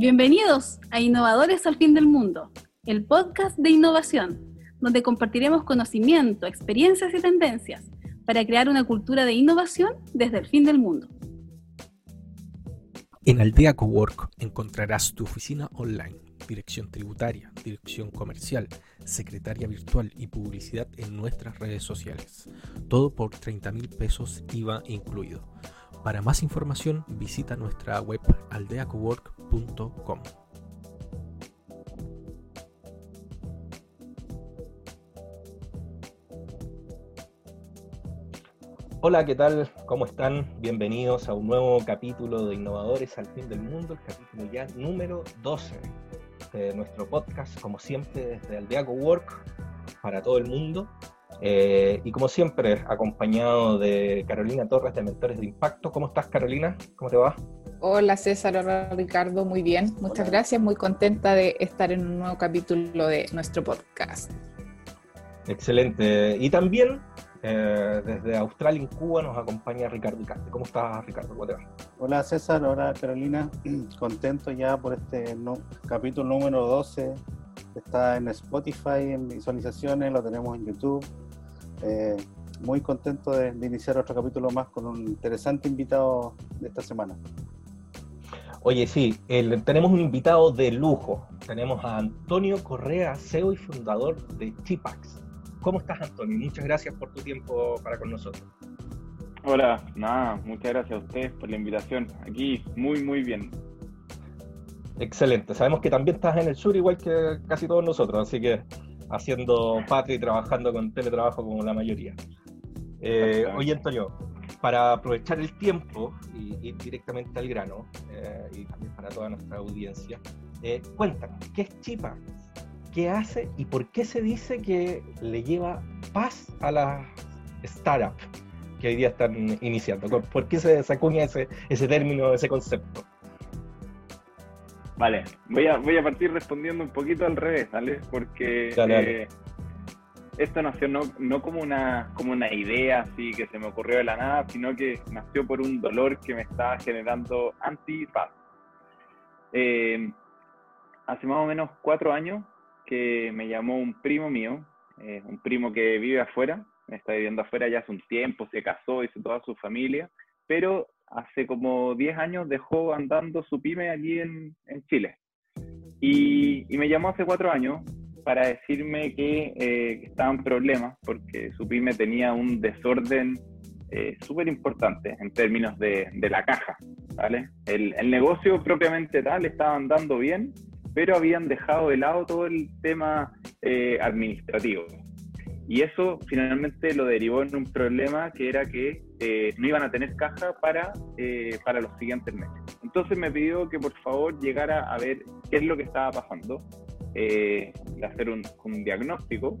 Bienvenidos a Innovadores al Fin del Mundo, el podcast de innovación, donde compartiremos conocimiento, experiencias y tendencias para crear una cultura de innovación desde el fin del mundo. En Aldea Cowork encontrarás tu oficina online, dirección tributaria, dirección comercial, secretaria virtual y publicidad en nuestras redes sociales. Todo por 30 mil pesos IVA incluido. Para más información visita nuestra web aldeacowork.com. Hola, ¿qué tal? ¿Cómo están? Bienvenidos a un nuevo capítulo de Innovadores al Fin del Mundo, el capítulo ya número 12 de nuestro podcast, como siempre desde Aldeaco Work para todo el mundo. Eh, y como siempre, acompañado de Carolina Torres de Mentores de Impacto. ¿Cómo estás, Carolina? ¿Cómo te va? Hola, César. Hola, Ricardo. Muy bien. Muchas gracias. Muy contenta de estar en un nuevo capítulo de nuestro podcast. Excelente. Y también eh, desde Australia, en Cuba, nos acompaña Ricardo Icarte. ¿Cómo estás, Ricardo? ¿Cómo te va? Hola, César. Hola, Carolina. Contento ya por este capítulo número 12. Está en Spotify, en visualizaciones, lo tenemos en YouTube eh, muy contento de, iniciar otro capítulo más con un interesante invitado de esta semana. Oye, sí, tenemos un invitado de lujo. Tenemos a Antonio Correa, CEO y fundador de Chipax. ¿Cómo estás, Antonio? Muchas gracias por tu tiempo para con nosotros. Hola, nada, muchas gracias a ustedes por la invitación. Aquí muy, muy bien. Excelente. Sabemos que también estás en el sur, igual que casi todos nosotros, así que haciendo patria y trabajando con teletrabajo como la mayoría. Eh, oye, Antonio, para aprovechar el tiempo y ir directamente al grano, eh, y también para toda nuestra audiencia, eh, cuéntanos, ¿qué es Chipa? ¿Qué hace y por qué se dice que le lleva paz a las startups que hoy día están iniciando? ¿Por qué se, acuña ese, ese término, ese concepto? Vale, voy a, voy a partir respondiendo un poquito al revés, ¿vale? Porque eh, esto nació no, no, como, una, como una idea así que se me ocurrió de la nada, sino que nació por un dolor que me estaba generando antipaz. Eh, hace más o menos cuatro años que me llamó un primo mío, eh, un primo que vive afuera, está viviendo afuera ya hace un tiempo, se casó, hizo toda su familia, pero hace como 10 años dejó andando su pyme allí en, Chile. Y, me llamó hace 4 años para decirme que, eh, problemas porque su pyme tenía un desorden eh, súper importante en términos de, la caja. ¿vale? El, negocio propiamente tal estaba andando bien, pero habían dejado de lado todo el tema eh, administrativo. Y eso finalmente lo derivó en un problema que era que eh, no iban a tener caja para, eh, para los siguientes meses. Entonces me pidió que por favor llegara a ver qué es lo que estaba pasando, eh, hacer un, diagnóstico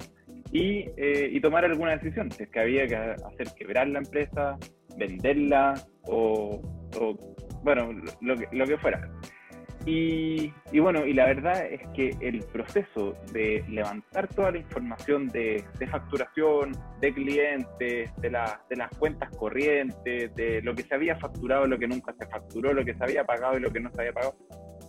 y, y, tomar alguna decisión, si es que había que hacer quebrar la empresa, venderla o, o bueno, lo que, lo que fuera. Y, bueno, y la verdad es que el proceso de levantar toda la información de, facturación, de clientes, de, las cuentas corrientes, de lo que se había facturado, lo que nunca se facturó, lo que se había pagado y lo que no se había pagado,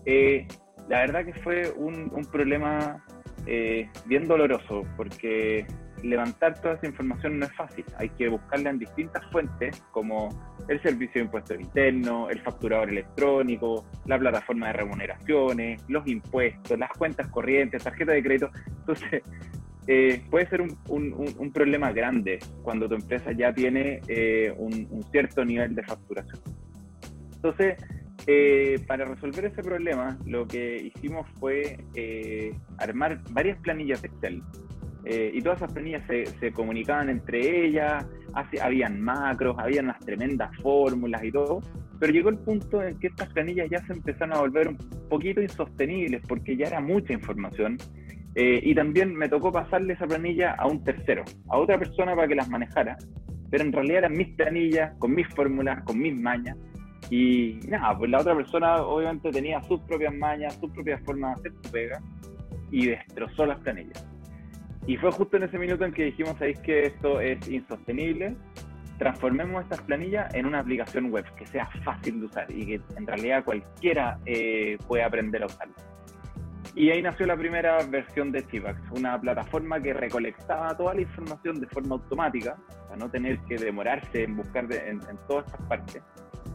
eh, la verdad que fue un, un problema eh, bien doloroso, porque levantar toda esa información no es fácil. Hay que buscarla en distintas fuentes, como el servicio de impuestos internos, el facturador electrónico, la plataforma de remuneraciones, los impuestos, las cuentas corrientes, tarjeta de crédito. Entonces, eh, puede ser un, problema grande cuando tu empresa ya tiene eh, un, cierto nivel de facturación. Entonces, eh, para resolver ese problema, lo que hicimos fue armar varias planillas de Excel eh, y todas esas planillas se, comunicaban entre ellas, habían macros, habían unas tremendas fórmulas y todo, pero llegó el punto en que estas planillas ya se empezaron a volver un poquito insostenibles porque ya era mucha información eh, y también me tocó pasarle esa planilla a un tercero, a otra persona para que las manejara, pero en realidad eran mis planillas, con mis fórmulas, con mis mañas, y nada, pues la otra persona obviamente tenía sus propias mañas, sus propias formas de hacer su pega, y destrozó las planillas. Y fue justo en ese minuto en que dijimos, ¿sabéis que esto es insostenible? transformemos estas planillas en una aplicación web que sea fácil de usar y que en realidad cualquiera eh, pueda aprender a usarla. Y ahí nació la primera versión de Chivax, una plataforma que recolectaba toda la información de forma automática, para no tener que demorarse en buscar en, todas estas partes,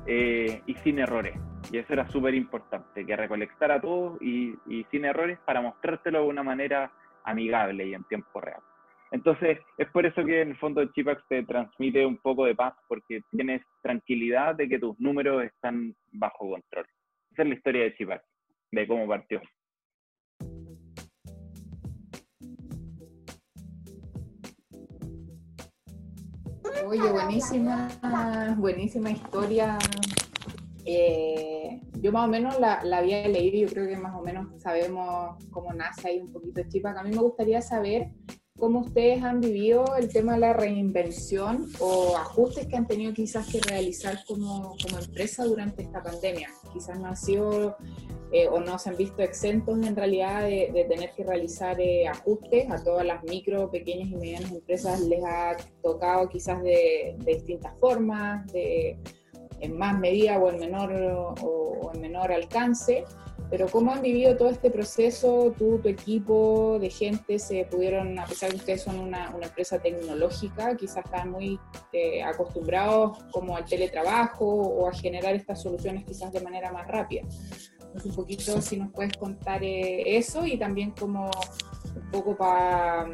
eh, y sin errores. Y eso era súper importante, que recolectara todo y, y sin errores para mostrártelo de una manera amigable y en tiempo real. Entonces, es por eso que en el fondo Chipax te transmite un poco de paz, porque tienes tranquilidad de que tus números están bajo control. Esa es la historia de Chipax, de cómo partió. Oye, buenísima, buenísima historia. Yo más o menos la, había leído, yo creo que más o menos sabemos cómo nace ahí un poquito Chipac. A mí me gustaría saber cómo ustedes han vivido el tema de la reinvención o ajustes que han tenido quizás que realizar como, como empresa durante esta pandemia. Quizás no han sido eh, o no se han visto exentos en realidad de, tener que realizar eh, ajustes. A todas las micro, pequeñas y medianas empresas les ha tocado quizás de, de distintas formas, en más medida o en menor, o en menor alcance. Pero ¿cómo han vivido todo este proceso? Tú, tu equipo de gente se pudieron, a pesar de que ustedes son una, una empresa tecnológica, quizás están muy eh, acostumbrados como al teletrabajo o a generar estas soluciones quizás de manera más rápida. Entonces, un poquito si nos puedes contar eh, eso y también como un poco para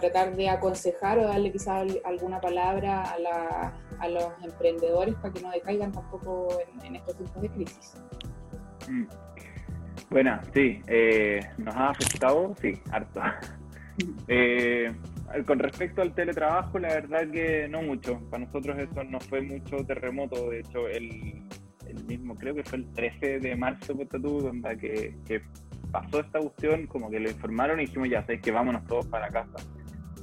tratar de aconsejar o darle quizás alguna palabra a, la, a los emprendedores para que no decaigan tampoco en, estos tiempos de crisis. Mm. Bueno, sí, eh, nos ha afectado, sí, harto. Eh, con respecto al teletrabajo, la verdad que no mucho. Para nosotros eso no fue mucho terremoto. De hecho, el, mismo, creo que fue el 13 de marzo, tú, donde que, que pasó esta cuestión, como que lo informaron y dijimos, ya sabes que vámonos todos para casa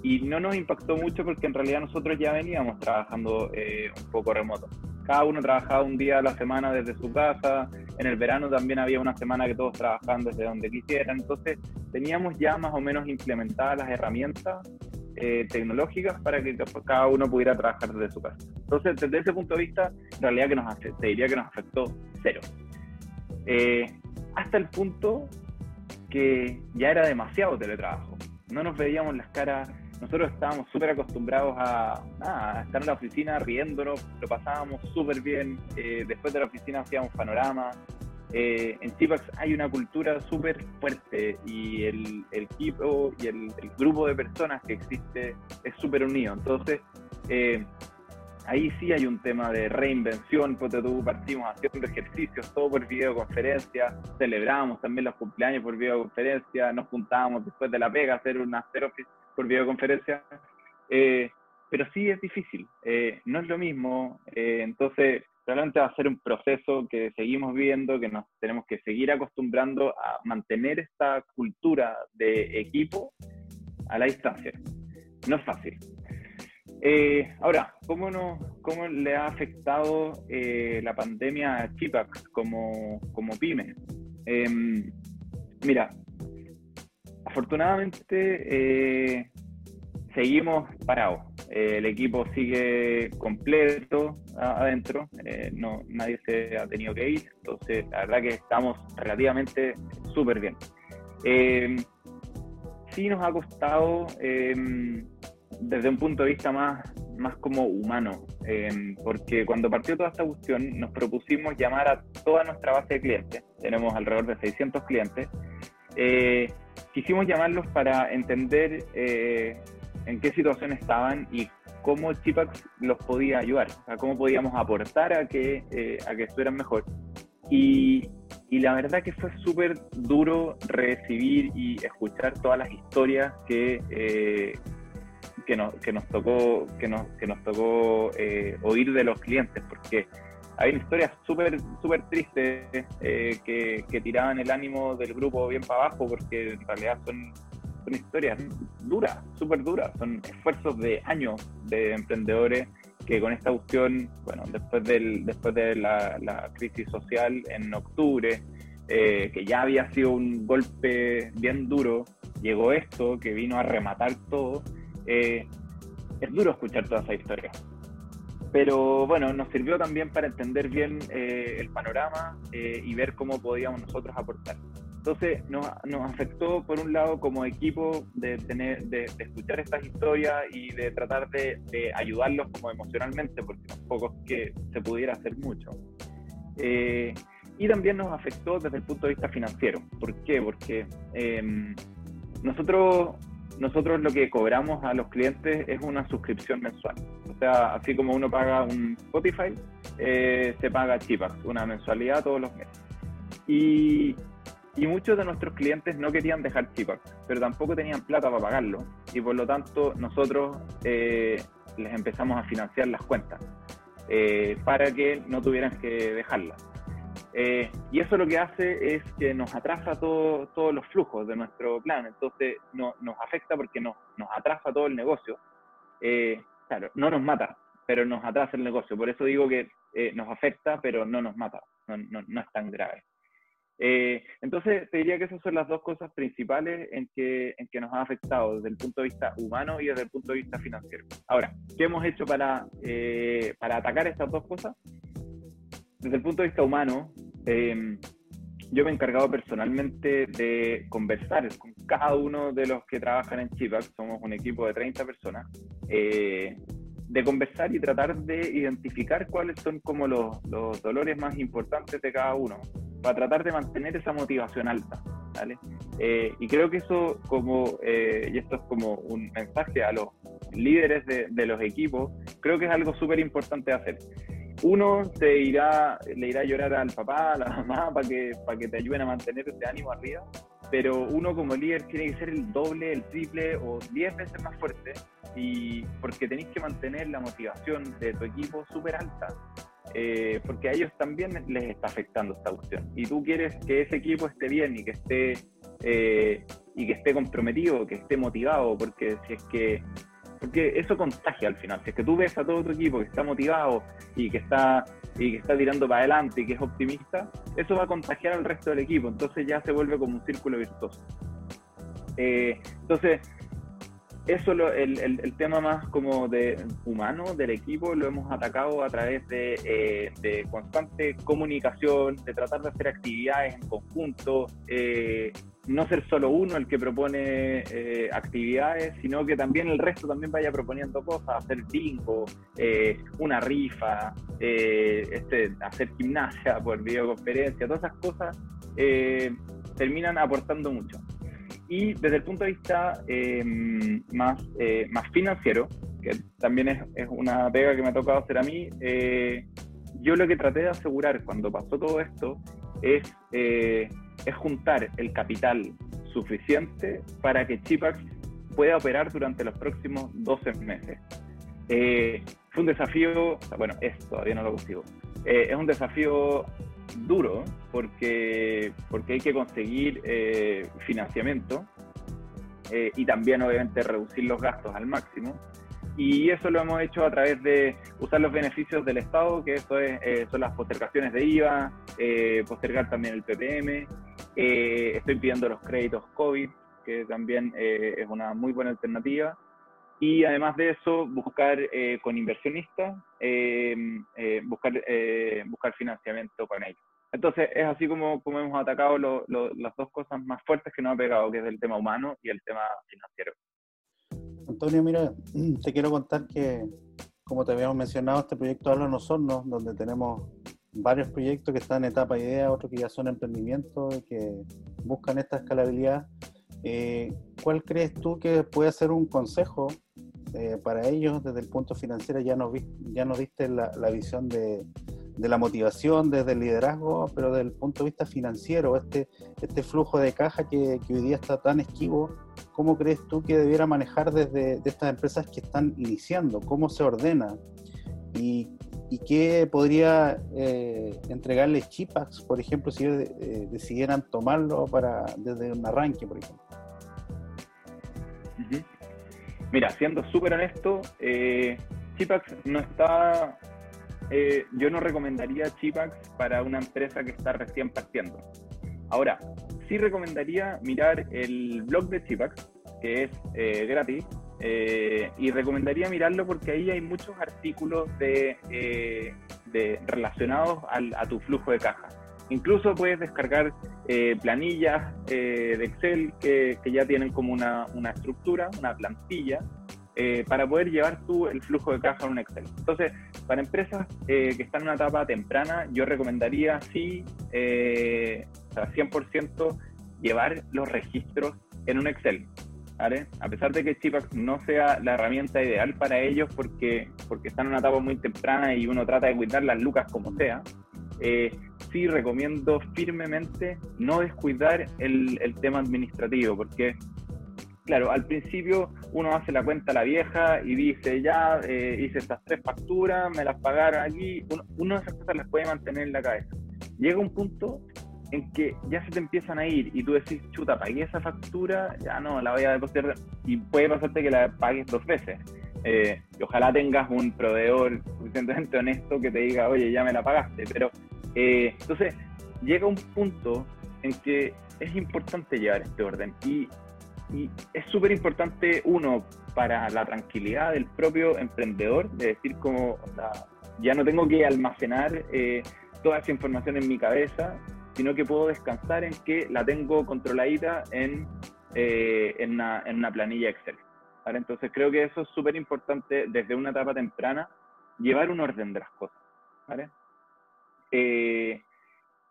y no nos impactó mucho porque en realidad nosotros ya veníamos trabajando eh, un poco remoto. Cada uno trabajaba un día a la semana desde su casa, en el verano también había una semana que todos trabajaban desde donde quisieran, entonces teníamos ya más o menos implementadas las herramientas eh, tecnológicas para que cada uno pudiera trabajar desde su casa. Entonces, desde ese punto de vista, en realidad que nos te diría que nos afectó cero. Eh, hasta el punto que ya era demasiado teletrabajo. No nos veíamos las caras nosotros estábamos súper acostumbrados a, estar en la oficina riéndonos, lo pasábamos súper bien, eh, después de la oficina hacíamos panorama. Eh, en Chipax hay una cultura súper fuerte y el, equipo y el, grupo de personas que existe es súper unido. Entonces, eh, ahí sí hay un tema de reinvención, porque tú partimos haciendo ejercicios, todo por videoconferencia, celebramos también los cumpleaños por videoconferencia, nos juntábamos después de la pega a hacer una office por videoconferencia, eh, pero sí es difícil, eh, no es lo mismo, eh, entonces realmente va a ser un proceso que seguimos viendo, que nos tenemos que seguir acostumbrando a mantener esta cultura de equipo a la distancia. No es fácil. Ahora, ¿cómo, no, ¿cómo le ha afectado la pandemia a Chipax como, como pyme? Em, mira, afortunadamente eh, seguimos parados. Eh, el equipo sigue completo adentro, eh, no, nadie se ha tenido que ir, entonces la verdad que estamos relativamente súper bien. sí nos ha costado desde un punto de vista más, más como humano, porque cuando partió toda esta cuestión nos propusimos llamar a toda nuestra base de clientes, tenemos alrededor de 600 clientes, quisimos llamarlos para entender eh, en qué situación estaban y cómo Chipax los podía ayudar, o cómo podíamos aportar a que, eh, a que estuvieran mejor. Y, y la verdad que fue súper duro recibir y escuchar todas las historias que, eh, que, nos, que nos tocó, que nos, que nos tocó oír de los clientes, porque hay historias súper súper tristes eh, que, que, tiraban el ánimo del grupo bien para abajo porque en realidad son, son historias duras, súper duras, son esfuerzos de años de emprendedores que con esta cuestión, bueno, después, del, después de la, la crisis social en octubre, eh, que ya había sido un golpe bien duro, llegó esto que vino a rematar todo, eh, es duro escuchar toda esa historia pero bueno, nos sirvió también para entender bien eh, el panorama eh, y ver cómo podíamos nosotros aportar. Entonces nos, nos, afectó por un lado como equipo de, tener, de, escuchar estas historias y de tratar de, de, ayudarlos como emocionalmente, porque tampoco es que se pudiera hacer mucho. Eh, y también nos afectó desde el punto de vista financiero. ¿Por qué? Porque em, nosotros, nosotros lo que cobramos a los clientes es una suscripción mensual. O sea, así como uno paga un Spotify, eh, se paga Chipax, una mensualidad todos los meses. Y, muchos de nuestros clientes no querían dejar Chipax, pero tampoco tenían plata para pagarlo. Y por lo tanto, nosotros eh, les empezamos a financiar las cuentas eh, para que no tuvieran que dejarlas. Eh, y eso lo que hace es que nos atrasa todo, todos los flujos de nuestro plan. Entonces no, nos afecta porque nos, nos atrasa todo el negocio. claro, no nos mata, pero nos atrasa el negocio. Por eso digo que nos afecta, pero no nos mata. No, no, no es tan grave. Eh, entonces, te diría que esas son las dos cosas principales en que, en que nos ha afectado desde el punto de vista humano y desde el punto de vista financiero. Ahora, ¿qué hemos hecho para, eh, para atacar estas dos cosas? Desde el punto de vista humano, eh, yo me he encargado personalmente de conversar con cada uno de los que trabajan en Chipax, somos un equipo de 30 personas, de conversar y tratar de identificar cuáles son como los, los dolores más importantes de cada uno para tratar de mantener esa motivación alta. ¿vale? Eh, y creo que eso, como, eh, y esto es como un mensaje a los líderes de, de los equipos, creo que es algo súper importante hacer. Uno te irá, le irá a llorar al papá, a la mamá, para que, para que te ayuden a mantener ese ánimo arriba, pero uno como líder tiene que ser el doble, el triple o diez veces más fuerte, y porque tenéis que mantener la motivación de tu equipo súper alta. Eh, porque a ellos también les está afectando esta cuestión. Y tú quieres que ese equipo esté bien y que esté, eh, y que esté comprometido, que esté motivado, porque si es que porque eso contagia al final. Si es que tú ves a todo tu equipo que está motivado y que está, y que está tirando para adelante y que es optimista, eso va a contagiar al resto del equipo. Entonces ya se vuelve como un círculo virtuoso. Eh, entonces, eso el, el, tema más como de humano del equipo lo hemos atacado a través de, eh, constante comunicación, de tratar de hacer actividades en conjunto, eh, no ser solo uno el que propone eh, actividades, sino que también el resto también vaya proponiendo cosas, hacer bingo, una rifa, este, hacer gimnasia por videoconferencia, todas esas cosas terminan aportando mucho. Y desde el punto de vista más, eh, más financiero, que también es, es, una pega que me ha tocado hacer a mí, eh, yo lo que traté de asegurar cuando pasó todo esto es, eh, es juntar el capital suficiente para que Chipax pueda operar durante los próximos 12 meses. fue un desafío, bueno, es todavía no lo consigo, es un desafío duro porque, porque hay que conseguir eh, financiamiento eh, y también obviamente reducir los gastos al máximo. Y eso lo hemos hecho a través de usar los beneficios del Estado, que eso es, eh, son las postergaciones de IVA, postergar también el PPM, estoy pidiendo los créditos COVID, que también es una muy buena alternativa y además de eso buscar eh, con inversionistas, eh, eh, buscar, buscar financiamiento con ellos. Entonces es así como, como hemos atacado las dos cosas más fuertes que nos ha pegado, que es el tema humano y el tema financiero. Antonio, mira, te quiero contar que, como te habíamos mencionado, este proyecto Habla los Hornos, donde tenemos varios proyectos que están en etapa de idea, otros que ya son emprendimientos que buscan esta escalabilidad. ¿Cuál crees tú que puede ser un consejo eh, para ellos desde el punto financiero ya nos, ya nos diste la, visión de, la motivación desde el liderazgo, pero desde el punto de vista financiero, este, este flujo de caja que, hoy día está tan esquivo, ¿cómo crees tú que debiera manejar desde estas empresas que están iniciando? ¿Cómo se ordena? ¿Y, qué podría eh, entregarles Chipax, por ejemplo, si eh, decidieran tomarlo para, desde un arranque, por ejemplo? Mira, siendo súper honesto, eh, Chipax no está. Eh, yo no recomendaría Chipax para una empresa que está recién partiendo. Ahora, sí recomendaría mirar el blog de Chipax, que es eh, gratis, Eh, y recomendaría mirarlo porque ahí hay muchos artículos de, eh, de relacionados a tu flujo de caja. Incluso puedes descargar eh, planillas de Excel que, que, ya tienen como una, una estructura, una plantilla, para poder llevar tú el flujo de caja en un Excel. Entonces, para empresas que están en una etapa temprana, yo recomendaría sí, o sea, 100% llevar los registros en un Excel. A pesar de que Chipax no sea la herramienta ideal para ellos porque, porque están en una etapa muy temprana y uno trata de cuidar las lucas como sea, eh, sí recomiendo firmemente no descuidar el, el, tema administrativo, porque, claro, al principio uno hace la cuenta a la vieja y dice, ya eh, hice estas tres facturas, me las pagaron aquí, uno, uno de esas cosas las puede mantener en la cabeza. Llega un punto en que ya se te empiezan a ir y tú decís, chuta, pagué esa factura, ya no, la voy a depositar y puede pasarte que la pagues dos veces. Eh, y ojalá tengas un proveedor suficientemente honesto que te diga, oye, ya me la pagaste. Pero eh, entonces llega un punto en que es importante llevar este orden y, es súper importante, uno, para la tranquilidad del propio emprendedor, de decir como, o sea, ya no tengo que almacenar eh, toda esa información en mi cabeza, sino que puedo descansar en que la tengo controladita en, eh, en, una, en, una, planilla Excel. Entonces creo que eso es súper importante desde una etapa temprana, llevar un orden de las cosas. Eh,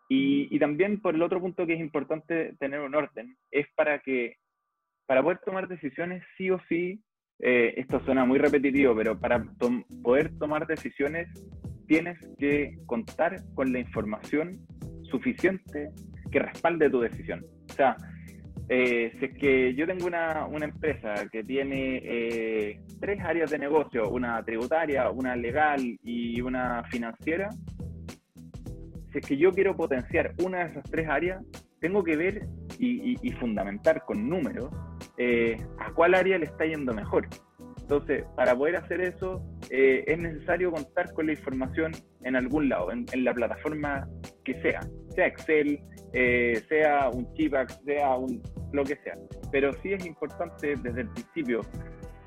y, y, también por el otro punto que es importante tener un orden, es para que, para poder tomar decisiones sí o sí, eh, esto suena muy repetitivo, pero para poder tomar decisiones tienes que contar con la información suficiente que respalde tu decisión. O sea, eh, si es que yo tengo una, una empresa que tiene eh, tres áreas de negocio, una tributaria, una legal y una financiera, si es que yo quiero potenciar una de esas tres áreas, tengo que ver y, fundamentar con números eh, a cuál área le está yendo mejor. Entonces, para poder hacer eso, es necesario contar con la información en algún lado, en la plataforma que sea sea Excel, eh, sea un Chipax, sea un, lo que sea. Pero sí es importante desde el principio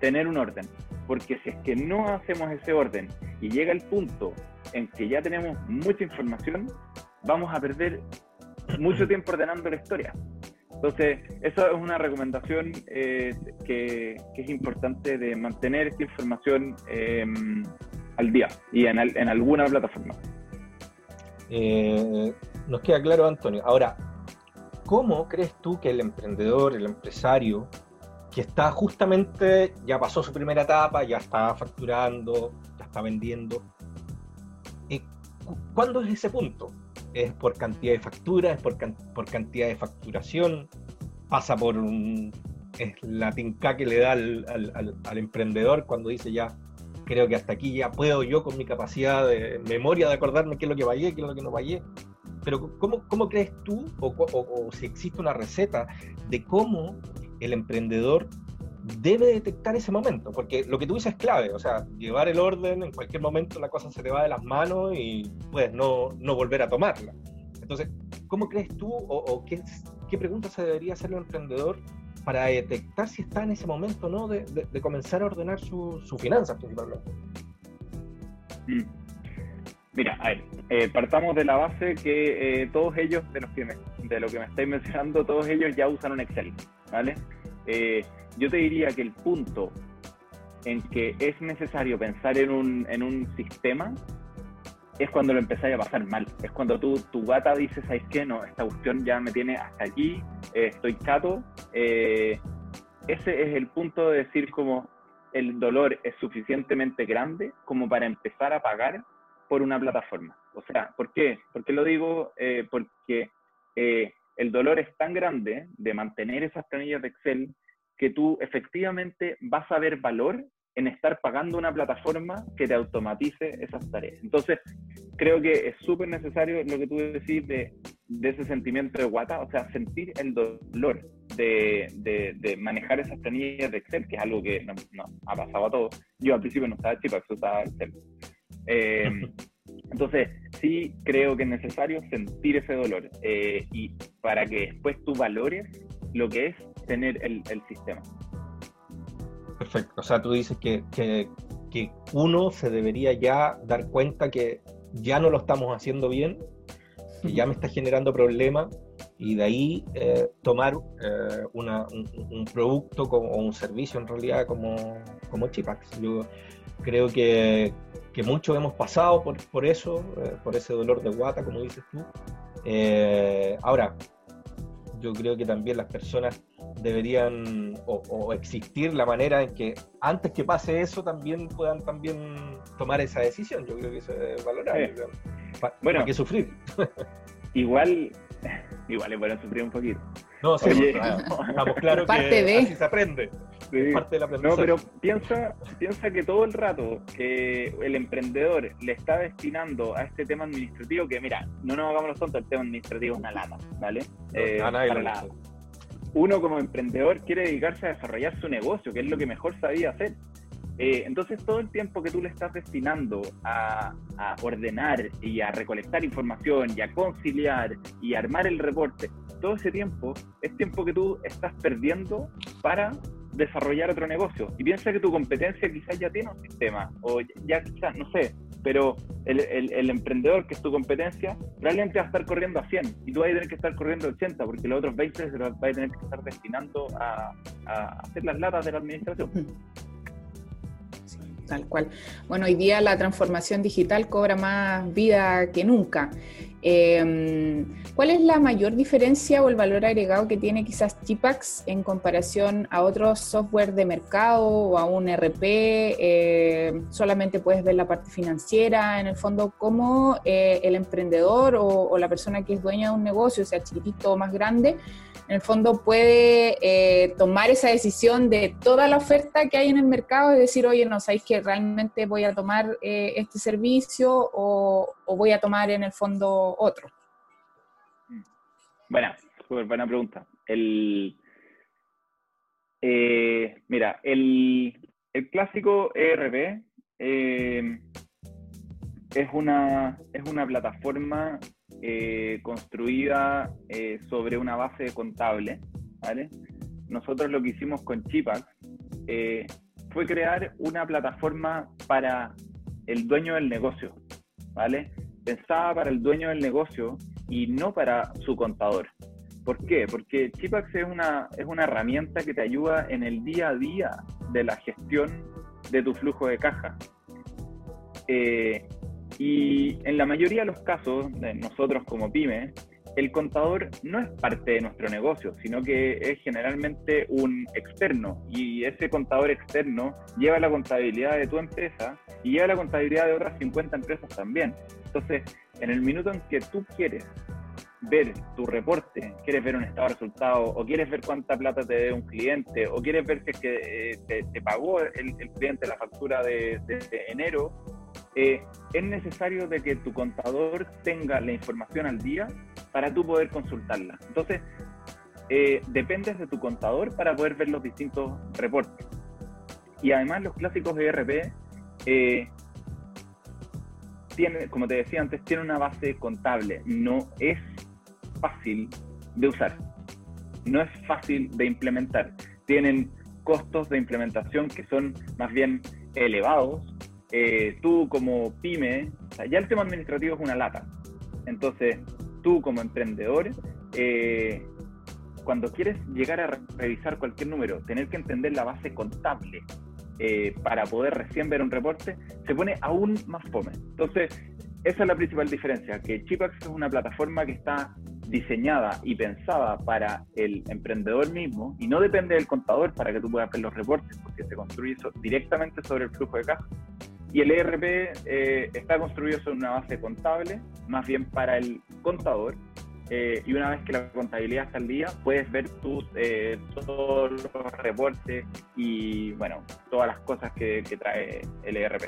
tener un orden, porque si es que no hacemos ese orden y llega el punto en que ya tenemos mucha información, vamos a perder mucho tiempo ordenando la historia. Entonces, eso es una recomendación eh, que, es importante de mantener esta información eh, al día y en, en alguna plataforma. Eh, nos queda claro, Antonio. Ahora, ¿cómo crees tú que el emprendedor, el empresario, que está justamente, ya pasó su primera etapa, ya está facturando, ya está vendiendo, eh, ¿cuándo es ese punto? ¿Es por cantidad de facturas? ¿Es por, por cantidad de facturación? ¿Pasa por es la tinca que le da al, al emprendedor cuando dice ya, creo que hasta aquí ya puedo yo con mi capacidad de memoria de acordarme qué es lo que vallé, qué es lo que no vallé. Pero ¿cómo, cómo crees tú, o, o, si existe una receta, de cómo el emprendedor debe detectar ese momento? Porque lo que tú dices es clave, o sea, llevar el orden, en cualquier momento la cosa se te va de las manos y puedes no, no volver a tomarla. Entonces, ¿cómo crees tú o, o qué, qué preguntas se debería hacer el emprendedor para detectar si está en ese momento no de, de, comenzar a ordenar sus su finanzas principalmente. Mm. Mira, a ver, eh, partamos de la base que eh, todos ellos, de, los que me, de lo que me estáis mencionando, todos ellos ya usan un Excel, ¿vale? Eh, yo te diría que el punto en que es necesario pensar en un, en un sistema es cuando lo empezáis a pasar mal. Es cuando tú, tu gata dice, ¿sabes qué? No, esta cuestión ya me tiene hasta aquí, eh, estoy chato. Eh, ese es el punto de decir como el dolor es suficientemente grande como para empezar a pagar por una plataforma. O sea, ¿por qué? ¿Por qué lo digo? Eh, porque el dolor es tan grande de mantener esas planillas de Excel que tú efectivamente vas a ver valor en estar pagando una plataforma que te automatice esas tareas. Entonces, creo que es súper necesario lo que tú decís de, de, ese sentimiento de guata, o sea, sentir el dolor de, de, manejar esas planillas de Excel, que es algo que nos no, ha pasado a todos. Yo al principio no estaba chipa, usaba Excel. Eh, entonces, sí creo que es necesario sentir ese dolor eh, y para que después tú valores lo que es tener el, el sistema. Perfecto. O sea, tú dices que, que, uno se debería ya dar cuenta que ya no lo estamos haciendo bien, que ya me está generando problemas y de ahí eh, tomar eh, un, producto o un servicio en realidad como, como Chipax. Yo creo que, que muchos hemos pasado por, por eso, eh, por ese dolor de guata, como dices tú. ahora, yo creo que también las personas deberían o, existir la manera en que antes que pase eso también puedan también tomar esa decisión. Yo creo que eso es valorable. bueno, ¿Para qué sufrir? igual, igual es bueno sufrir un poquito. No, sí, estamos claros que así se aprende. Parte de la no, pero piensa, piensa que todo el rato que el emprendedor le está destinando a este tema administrativo, que mira, no nos hagamos los tontos, el tema administrativo es una lata, ¿vale? Eh, para uno como emprendedor quiere dedicarse a desarrollar su negocio, que es lo que mejor sabía hacer. Eh, entonces todo el tiempo que tú le estás destinando a, ordenar y a recolectar información y a conciliar y armar el reporte, todo ese tiempo es tiempo que tú estás perdiendo para desarrollar otro negocio. Y piensa que tu competencia quizás ya tiene un sistema o ya quizás, no sé, pero el, emprendedor, que es tu competencia, probablemente va a estar corriendo a 100 y tú vas a tener que estar corriendo a 80 porque los otros 20 se los vas a tener que estar destinando a, a hacer las latas de la administración. tal cual. Bueno, hoy día la transformación digital cobra más vida que nunca. Em, ¿Cuál es la mayor diferencia o el valor agregado que tiene quizás Chipax en comparación a otros software de mercado o a un RP? Eh, solamente puedes ver la parte financiera, en el fondo, cómo eh, el emprendedor o, la persona que es dueña de un negocio, sea chiquitito o más grande, en el fondo puede eh, tomar esa decisión de toda la oferta que hay en el mercado y decir, oye, no sabéis que realmente voy a tomar este servicio o, voy a tomar en el fondo otro. Buena, súper buena pregunta. El, eh, mira, el, el, clásico ERP es, una, es una plataforma eh, construida eh, sobre una base contable, ¿vale? Nosotros lo que hicimos con Chipax eh, fue crear una plataforma para el dueño del negocio, ¿vale? Pensaba para el dueño del negocio y no para su contador. ¿Por qué? Porque Chipax es una, es una herramienta que te ayuda en el día a día de la gestión de tu flujo de caja. Y en la mayoría de los casos, nosotros como pyme, el contador no es parte de nuestro negocio, sino que es generalmente un externo. Y ese contador externo lleva la contabilidad de tu empresa y lleva la contabilidad de otras 50 empresas también. Entonces, en el minuto en que tú quieres ver tu reporte, quieres ver un estado de resultados, o quieres ver cuánta plata te debe un cliente, o quieres ver si es que eh, te, pagó el, cliente la factura de enero, eh, es necesario de que tu contador tenga la información al día para tú poder consultarla. Entonces, eh, dependes de tu contador para poder ver los distintos reportes. Y además los clásicos ERP, eh, tiene, como te decía antes, tiene una base contable. No es fácil de usar. No es fácil de implementar. Tienen costos de implementación que son más bien elevados eh, tú como pyme, ya el tema administrativo es una lata. Entonces, tú como emprendedor, eh, cuando quieres llegar a revisar cualquier número, tener que entender la base contable eh, para poder recién ver un reporte, se pone aún más fome. Entonces, esa es la principal diferencia, que Chipax es una plataforma que está diseñada y pensada para el emprendedor mismo y no depende del contador para que tú puedas ver los reportes, porque se construye directamente sobre el flujo de caja. Y el ERP eh, está construido sobre una base contable, más bien para el contador. Eh, y una vez que la contabilidad está al día, puedes ver tus, eh, todos los reportes y, bueno, todas las cosas que, trae el ERP.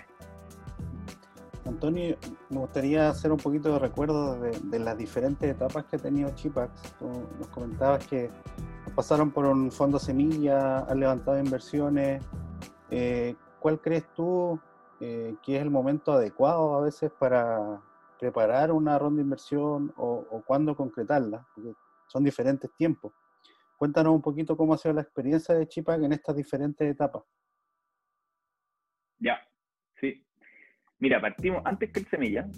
Antonio, me gustaría hacer un poquito de recuerdo de, las diferentes etapas que ha tenido Chipax. nos comentabas que pasaron por un fondo semilla, han levantado inversiones. ¿Cuál crees tú eh, que es el momento adecuado a veces para preparar una ronda de inversión o, o cuándo concretarla, porque son diferentes tiempos. Cuéntanos un poquito cómo ha sido la experiencia de Chipac en estas diferentes etapas. Ya, sí. Mira, partimos antes que el semilla.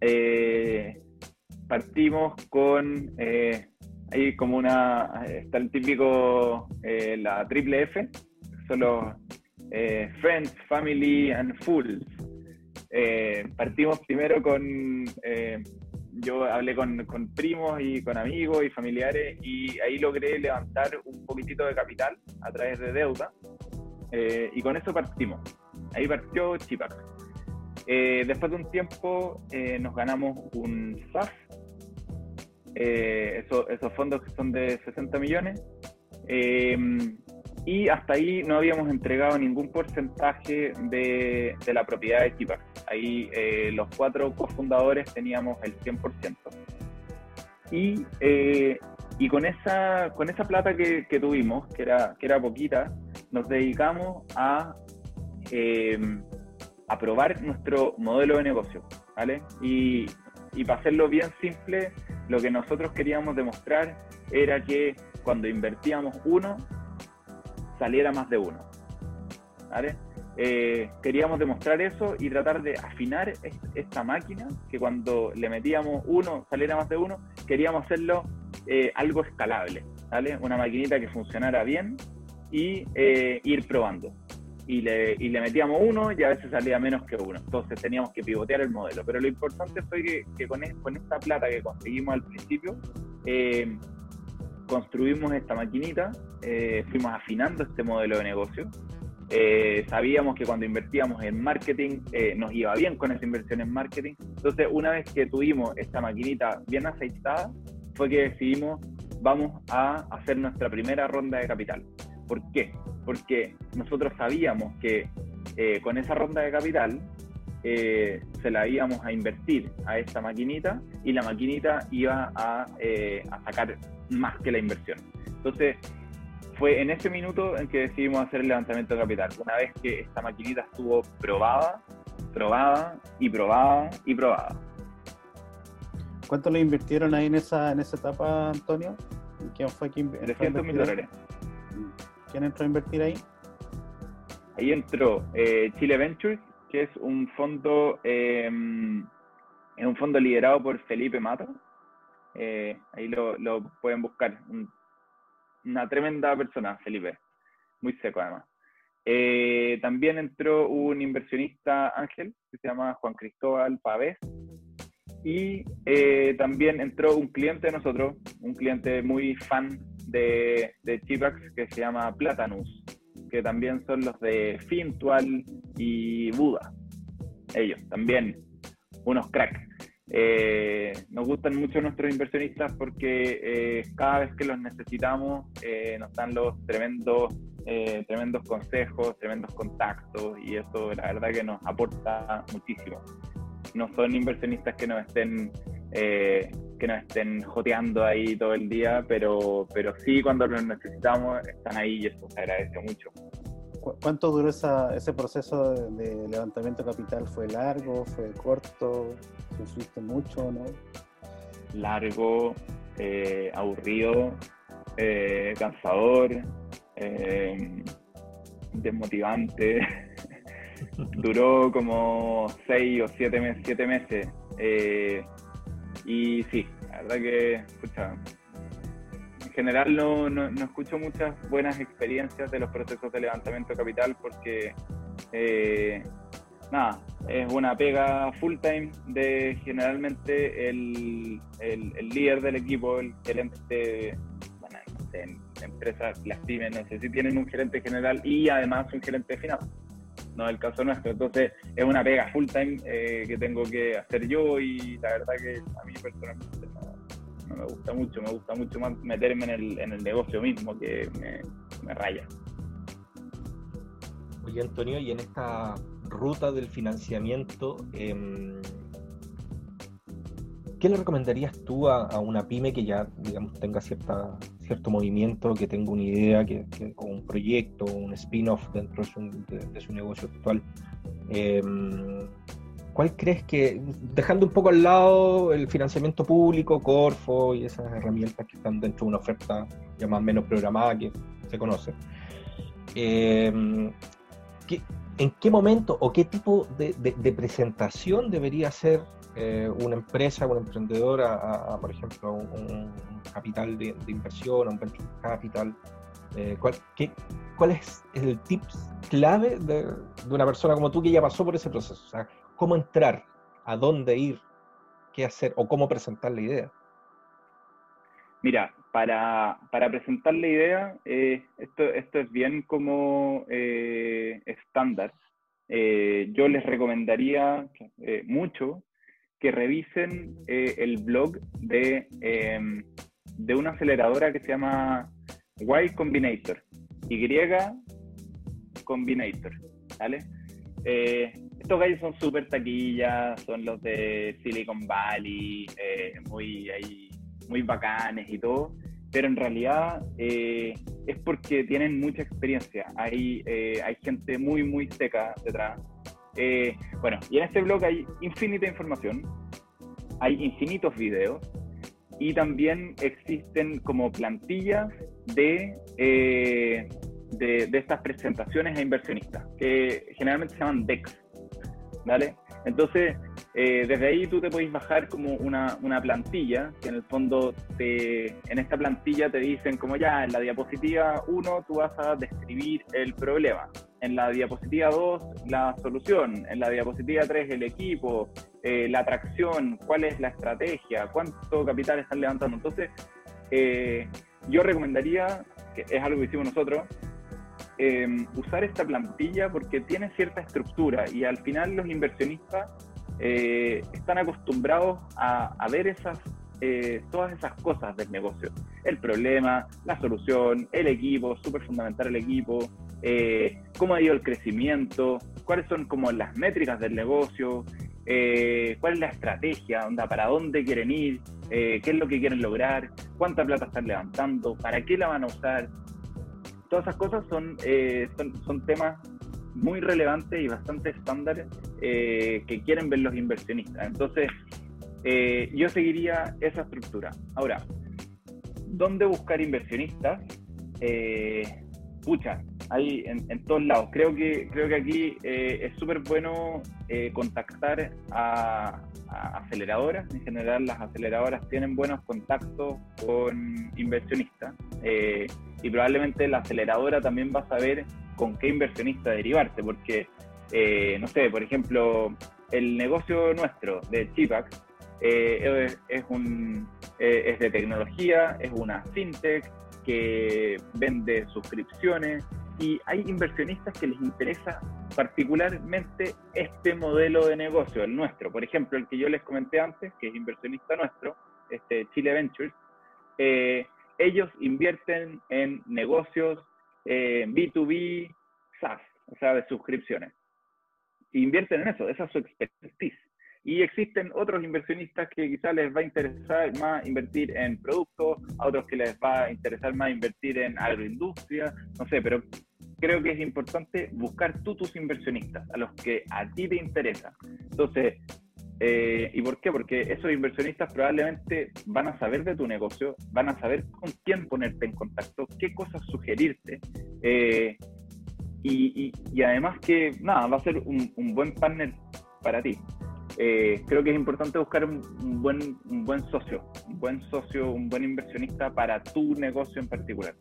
Eh, partimos con eh, ahí como una está el típico eh, la triple F, son los friends, family and fools. partimos primero con yo hablé con, con, primos y con amigos y familiares y ahí logré levantar un poquitito de capital a través de deuda y con eso partimos. Ahí partió Chipac. Eh, después de un tiempo eh, nos ganamos un SAF, eh, esos fondos que son de 60 millones, y hasta ahí no habíamos entregado ningún porcentaje de, la propiedad de Chipac. Ahí los cuatro cofundadores teníamos el 100%. Y, y con, esa, con esa plata que, que, tuvimos, que era, que era poquita, nos dedicamos a a probar nuestro modelo de negocio, ¿vale? Y, y para hacerlo bien simple, lo que nosotros queríamos demostrar era que cuando invertíamos uno, saliera más de uno, ¿vale? Eh, queríamos demostrar eso y tratar de afinar esta máquina, que cuando le metíamos uno, saliera más de uno, queríamos hacerlo eh, algo escalable, ¿vale? Una maquinita que funcionara bien y eh, ir probando y le, y le metíamos uno y a veces salía menos que uno. Entonces teníamos que pivotear el modelo. Pero lo importante fue que, que con, con, esta plata que conseguimos al principio, eh, construimos esta maquinita, eh, fuimos afinando este modelo de negocio. Eh, sabíamos que cuando invertíamos en marketing nos iba bien con esa inversión en marketing. Entonces, una vez que tuvimos esta maquinita bien aceitada, fue que decidimos vamos a hacer nuestra primera ronda de capital. ¿Por qué? Porque nosotros sabíamos que eh, con esa ronda de capital eh, se la íbamos a invertir a esta maquinita y la maquinita iba a, eh, a, sacar más que la inversión. Entonces, fue en ese minuto en que decidimos hacer el levantamiento de capital. Una vez que esta maquinita estuvo probada, probada y probada y probada. ¿Cuánto le invirtieron ahí en esa, en esa etapa, Antonio? ¿Quién fue quien 300 mil dólares. ¿Quién entró a invertir ahí? Ahí entró eh, Chile Ventures, que es un fondo, es un fondo liderado por Felipe Mata. Eh, ahí lo, pueden buscar. una tremenda persona, Felipe. Muy seco además. Eh, también entró un inversionista ángel que se llama Juan Cristóbal Pavés. Y también entró un cliente de nosotros, un cliente muy fan de, de Chipax que se llama Platanus, que también son los de Fintual y Buda. Ellos también, unos cracks. Eh, nos gustan mucho nuestros inversionistas porque eh, cada vez que los necesitamos eh, nos dan los tremendos, tremendos consejos, tremendos contactos y eso la verdad que nos aporta muchísimo. No son inversionistas que nos estén que nos estén joteando ahí todo el día, pero, pero sí cuando los necesitamos están ahí y eso se agradece mucho. ¿Cuánto duró ese proceso de, levantamiento capital? ¿Fue largo? ¿Fue corto? ¿Sufriste mucho no? Largo, eh, aburrido, eh, cansador, eh, desmotivante. Duró como seis o siete, meses, siete meses. Y sí, la verdad que, escucha, en general no, no, escucho muchas buenas experiencias de los procesos de levantamiento de capital porque, eh, nada, es una pega full time de generalmente el, el, líder del equipo, el gerente, bueno, en, empresas, las pymes, no sé si tienen un gerente general y además un gerente de finanzas no es el caso nuestro. Entonces es una pega full time eh, que tengo que hacer yo y la verdad que a mí personalmente no, me gusta mucho, me gusta mucho más meterme en el, en el negocio mismo que me, raya. Oye Antonio, y en esta ruta del financiamiento, eh, ¿Qué le recomendarías tú a, una pyme que ya, digamos, tenga cierta, cierto movimiento, que tenga una idea, que, o un proyecto, un spin-off dentro de su, negocio actual? Em, ¿Cuál crees que, dejando un poco al lado el financiamiento público, Corfo y esas herramientas que están dentro de una oferta ya más o menos programada que se conoce, em, ¿en qué momento o qué tipo de, presentación debería hacer eh, una empresa, un emprendedor a, por ejemplo, a un, capital de, inversión, un venture capital? Eh, ¿cuál, ¿Cuál es el tips clave de, una persona como tú que ya pasó por ese proceso? O sea, ¿cómo entrar? ¿A dónde ir? ¿Qué hacer? ¿O cómo presentar la idea? Mira, para, para presentar la idea, eh, esto, esto es bien como estándar. Yo les recomendaría mucho que revisen el blog de, em, de una aceleradora que se llama Y Combinator. Y Combinator. ¿Vale? estos gallos son súper taquillas, son los de Silicon Valley, muy ahí muy bacanes y todo, pero en realidad eh, es porque tienen mucha experiencia. Hay, eh, hay gente muy, muy seca detrás. Eh, bueno, y en este blog hay infinita información, hay infinitos videos y también existen como plantillas de, de, de, estas presentaciones a inversionistas, que generalmente se llaman DEX, ¿vale? Entonces, eh, desde ahí tú te puedes bajar como una, una, plantilla, que en el fondo te, en esta plantilla te dicen como ya, en la diapositiva 1 tú vas a describir el problema, en la diapositiva 2 la solución, en la diapositiva 3 el equipo, eh, la atracción, cuál es la estrategia, cuánto capital están levantando. Entonces, eh, yo recomendaría, que es algo que hicimos nosotros, usar esta plantilla porque tiene cierta estructura y al final los inversionistas eh, están acostumbrados a, ver esas, eh, todas esas cosas del negocio. El problema, la solución, el equipo, súper fundamental el equipo, eh, cómo ha ido el crecimiento, cuáles son como las métricas del negocio, cuál es la estrategia, onda, para dónde quieren ir, qué es lo que quieren lograr, cuánta plata están levantando, para qué la van a usar. Todas esas cosas son, son, son temas muy relevantes y bastante estándares eh, que quieren ver los inversionistas. Entonces, eh, yo seguiría esa estructura. Ahora, ¿dónde buscar inversionistas? Eh, pucha, hay en, todos lados. Creo que, creo que aquí es súper bueno contactar a, aceleradoras. En general, las aceleradoras tienen buenos contactos con inversionistas y probablemente la aceleradora también va a saber con qué inversionista derivarte, porque, eh, no sé, por ejemplo, el negocio nuestro de Chipax eh, es, un, eh, es de tecnología, es una fintech que vende suscripciones y hay inversionistas que les interesa particularmente este modelo de negocio, el nuestro. Por ejemplo, el que yo les comenté antes, que es inversionista nuestro, este Chile Ventures, ellos invierten en negocios eh, B2B SaaS, o sea, de suscripciones. Invierten en eso, esa es su expertise. Y existen otros inversionistas que quizás les va a interesar más invertir en productos, a otros que les va a interesar más invertir en agroindustria, no sé, pero creo que es importante buscar tú tus inversionistas, a los que a ti te interesa. Entonces, eh, ¿Y por qué? Porque esos inversionistas probablemente van a saber de tu negocio, van a saber con quién ponerte en contacto, qué cosas sugerirte. Eh, y, además que, nada, va a ser un, buen partner para ti. Eh, creo que es importante buscar un, buen, un buen socio, un buen socio, un buen inversionista para tu negocio en particular.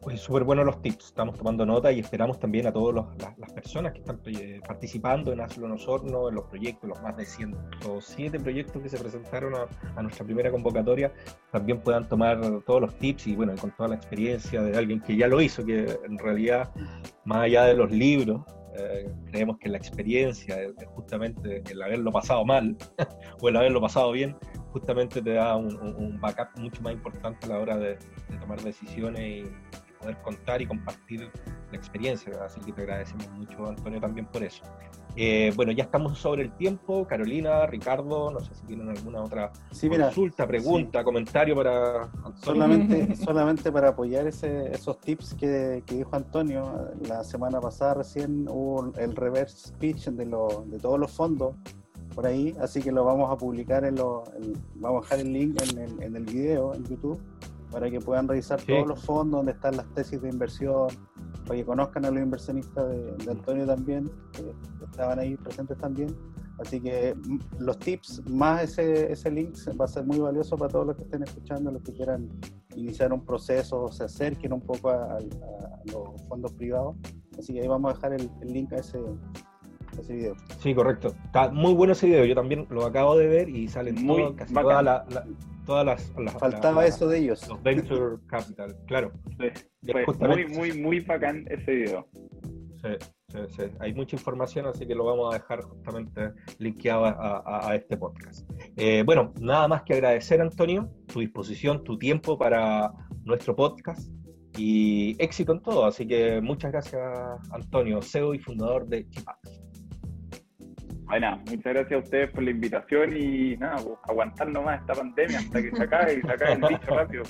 Pues súper buenos los tips, estamos tomando nota y esperamos también a todas las personas que están eh, participando en Hazlo Horno, en los proyectos, los más de 107 proyectos que se presentaron a, nuestra primera convocatoria, también puedan tomar todos los tips y bueno, con toda la experiencia de alguien que ya lo hizo, que en realidad, más allá de los libros, eh, creemos que la experiencia, justamente el haberlo pasado mal o el haberlo pasado bien, justamente te da un, backup mucho más importante a la hora de, de tomar decisiones y poder contar y compartir la experiencia. Así que te agradecemos mucho, Antonio, también por eso. Eh, bueno, ya estamos sobre el tiempo. Carolina, Ricardo, no sé si tienen alguna otra consulta, pregunta, comentario para Solamente, solamente para apoyar ese, esos tips que, dijo Antonio. La semana pasada recién hubo el reverse speech de, de todos los fondos por ahí, así que lo vamos a publicar en lo, vamos a dejar el link en el, en el video en YouTube para que puedan revisar todos los fondos donde están las tesis de inversión, para que conozcan a los inversionistas de, Antonio también, que estaban ahí presentes también. Así que mm, los tips más ese, ese link va a ser muy valioso para todos los que estén escuchando, los que quieran iniciar un proceso o se acerquen un poco a, los fondos privados. Así que ahí vamos a dejar el, link a ese, ese video. Sí, correcto. Está muy bueno ese video. Yo también lo acabo de ver y salen muy casi todas las, Faltaba eso de ellos. Los Venture Capital, claro. muy, muy, muy bacán ese video. Sí. Hay mucha información, así que lo vamos a dejar justamente linkeado a, este podcast. Eh, bueno, nada más que agradecer, Antonio, tu disposición, tu tiempo para nuestro podcast y éxito en todo. Así que muchas gracias, Antonio, CEO y fundador de Chipax. Bueno, muchas gracias a ustedes por la invitación y nada, pues, aguantar nomás esta pandemia hasta que se acabe y se acabe el bicho rápido.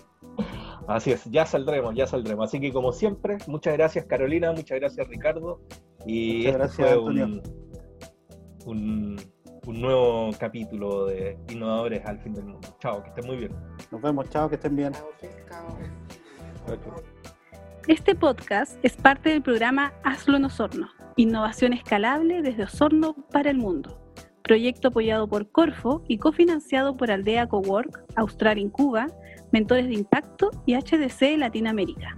Así es, ya saldremos, ya saldremos. Así que como siempre, muchas gracias Carolina, muchas gracias Ricardo. Y este gracias, fue un, un, nuevo capítulo de Innovadores al fin del mundo. Chao, que estén muy bien. Nos vemos, chao, que estén bien. Este podcast es parte del programa Hazlo en Osorno, innovación escalable desde Osorno para el mundo. Proyecto apoyado por Corfo y cofinanciado por Aldea Cowork, Austral Cuba, Mentores de Impacto y HDC Latinoamérica.